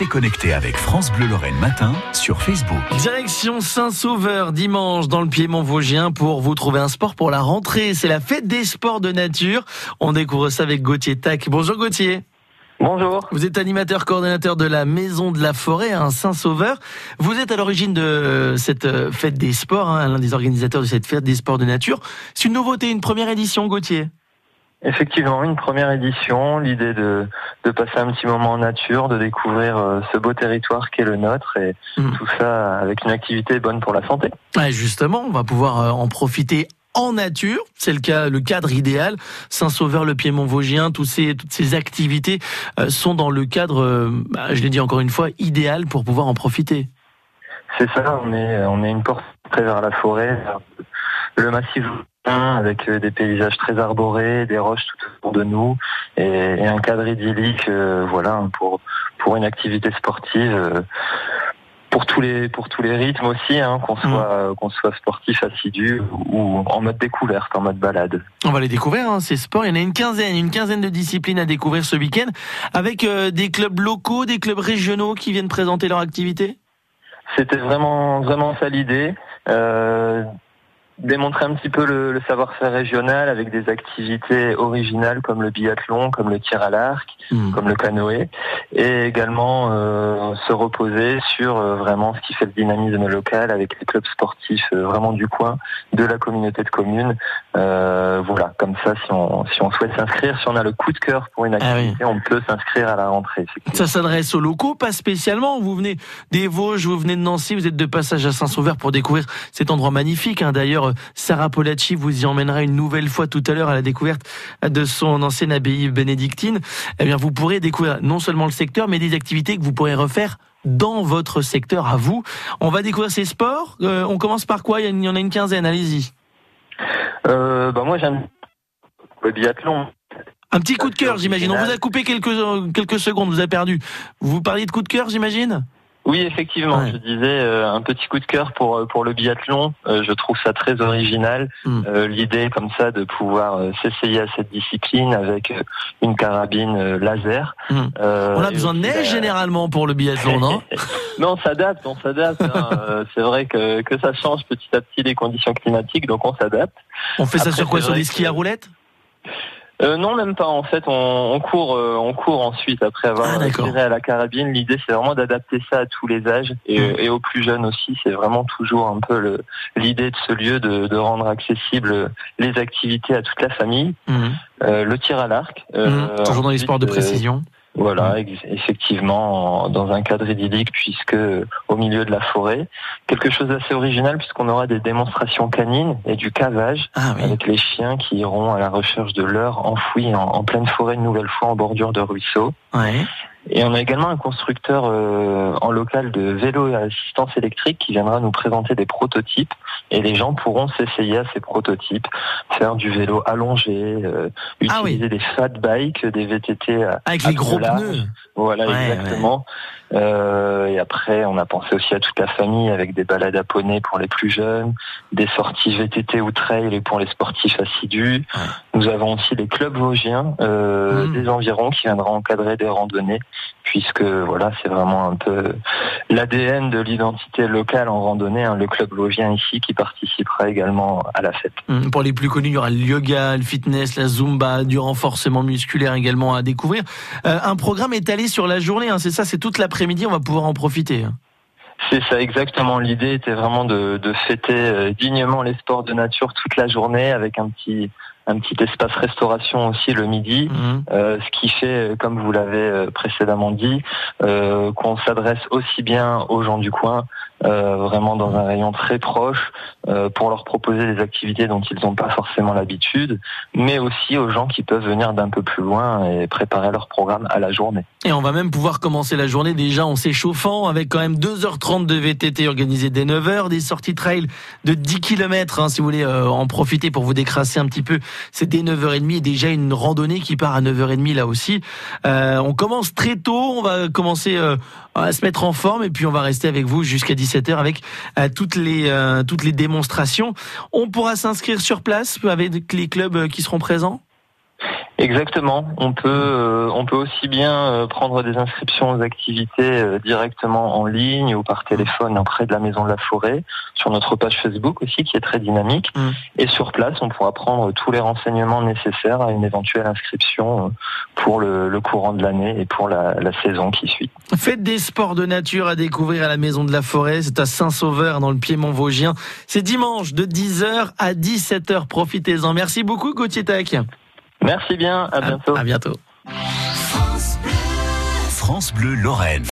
Restez connectés avec France Bleu Lorraine Matin sur Facebook. Direction Saint-Sauveur dimanche dans le Piémont Vosgien pour vous trouver un sport pour la rentrée. C'est la fête des sports de nature. On découvre ça avec Gauthier Tac. Bonjour Gauthier. Bonjour. Vous êtes animateur coordonnateur de la Maison de la Forêt à Saint-Sauveur. Vous êtes à l'origine de cette euh, fête des sports, hein, l'un des organisateurs de cette fête des sports de nature. C'est une nouveauté, une première édition, Gauthier. Effectivement, une première édition, l'idée de, de passer un petit moment en nature, de découvrir euh, ce beau territoire qu'est le nôtre et mm. tout ça avec une activité bonne pour la santé. Justement, on va pouvoir euh, en profiter en nature, c'est le cas, le cadre idéal. Saint-Sauveur, le Piémont Vosgien, tous ces, toutes ces activités euh, sont dans le cadre, bah, je l'ai dit encore une fois, idéal pour pouvoir en profiter. C'est ça, on est, on est une porte très vers la forêt, le massif avec euh, des paysages très arborés, des roches tout autour de nous et, un cadre idyllique, euh, voilà, pour pour une activité sportive. Euh, pour tous les pour tous les rythmes aussi, hein, qu'on mm. soit qu'on soit sportif assidu ou en mode découverte, en mode balade. On va les découvrir hein, ces sports. Il y en a une quinzaine, une quinzaine de disciplines à découvrir ce week-end, avec des clubs locaux, des clubs régionaux qui viennent présenter leur activité? C'était vraiment vraiment ça l'idée. Euh, démontrer un petit peu le, le savoir-faire régional avec des activités originales comme le biathlon, comme le tir à l'arc, hmm. comme le canoë, et également euh, se reposer sur euh, vraiment ce qui fait le dynamisme local avec les clubs sportifs euh, vraiment du coin, de la communauté de communes. Euh, voilà, comme ça, si on, si on souhaite s'inscrire, si on a le coup de cœur pour une ah activité, on peut s'inscrire à la rentrée. Ça s'adresse aux locaux, pas spécialement. Vous venez des Vosges, vous venez de Nancy, vous êtes de passage à Saint-Sauveur pour découvrir cet endroit magnifique. Hein. D'ailleurs, Sarah Polacci vous y emmènera une nouvelle fois tout à l'heure à la découverte de son ancienne abbaye bénédictine. Eh bien, vous pourrez découvrir non seulement le secteur, mais des activités que vous pourrez refaire dans votre secteur à vous. On va découvrir ces sports. Euh, on commence par quoi? Il y en a une quinzaine, allez-y. Euh, bah moi j'aime le biathlon. Un petit coup de cœur, j'imagine. On vous a coupé quelques, quelques secondes, vous avez perdu. Vous parliez de coup de cœur, j'imagine? Oui, effectivement, je disais euh, un petit coup de cœur pour euh, pour le biathlon. Euh, je trouve ça très original. Hmm. L'idée comme ça de pouvoir s'essayer à cette discipline avec une carabine laser. Hmm. on a besoin de neige généralement pour le biathlon, non? Non, on s'adapte, on s'adapte. Hein. C'est vrai que que ça change petit à petit les conditions climatiques, donc on s'adapte. On fait ça sur quoi? Sur des skis à roulettes? Euh, non, même pas. En fait, on, on court, euh, on court ensuite après avoir ah, tiré à la carabine. L'idée, c'est vraiment d'adapter ça à tous les âges et, hmm. et aux plus jeunes aussi. C'est vraiment toujours un peu l'idée de ce lieu de, de, rendre accessible les activités à toute la famille. Hmm. Euh, le tir à l'arc. Euh, hmm. Toujours dans les sports de précision. Voilà, effectivement, dans un cadre idyllique, puisque au milieu de la forêt, quelque chose d'assez original, puisqu'on aura des démonstrations canines et du cavage ah avec les chiens qui iront à la recherche de l'heure enfouie en, en, pleine forêt, une nouvelle fois en bordure de ruisseau. Ouais. Et on a également un constructeur euh, en local de vélo et assistance électrique qui viendra nous présenter des prototypes et les gens pourront s'essayer à ces prototypes, faire du vélo allongé, euh, ah utiliser des fat bikes, des VTT avec les gros pneus. Voilà, exactement. Euh, et après, on a pensé aussi à toute la famille avec des balades à poney pour les plus jeunes, des sorties VTT ou trail pour les sportifs assidus. Nous avons aussi les clubs vosgiens euh, mmh. des environs qui viendront encadrer des randonnées, puisque voilà, c'est vraiment un peu l'ADN de l'identité locale en randonnée. Hein, le club vosgien ici qui participera également à la fête. Mmh. Pour les plus connus, il y aura le yoga, le fitness, la zumba, du renforcement musculaire également à découvrir. Euh, un programme étalé sur la journée, hein, c'est ça, c'est toute l'après-midi, on va pouvoir en profiter. C'est ça exactement. L'idée était vraiment de, de, fêter euh, dignement les sports de nature toute la journée avec un petit un petit espace restauration aussi le midi, mmh. euh, ce qui fait, comme vous l'avez euh, précédemment dit, euh, qu'on s'adresse aussi bien aux gens du coin, euh, vraiment dans un rayon très proche, euh, pour leur proposer des activités dont ils n'ont pas forcément l'habitude, mais aussi aux gens qui peuvent venir d'un peu plus loin et préparer leur programme à la journée. Et on va même pouvoir commencer la journée déjà en s'échauffant avec quand même 2h30 de VTT organisé dès 9h, des sorties trail de 10 km, hein, si vous voulez euh, en profiter pour vous décrasser un petit peu. C'est dès 9h30 et déjà une randonnée qui part à 9h30 là aussi. on commence très tôt, on va commencer à se mettre en forme et puis on va rester avec vous jusqu'à 17h avec euh, toutes les euh, toutes les démonstrations. On pourra s'inscrire sur place avec les clubs euh, qui seront présents? Exactement. On peut, euh, on peut aussi bien euh, prendre des inscriptions aux activités euh, directement en ligne ou par téléphone auprès de la Maison de la Forêt, sur notre page Facebook aussi qui est très dynamique. Mm. Et sur place, on pourra prendre tous les renseignements nécessaires à une éventuelle inscription pour le, courant de l'année et pour la, la, saison qui suit. Faites des sports de nature à découvrir à la Maison de la Forêt. C'est à Saint-Sauveur dans le Piémont Vosgien. C'est dimanche de 10h à 17h. Profitez-en. Merci beaucoup Gauthier Tech. Merci bien, à bientôt. À, bientôt. France Bleu Lorraine.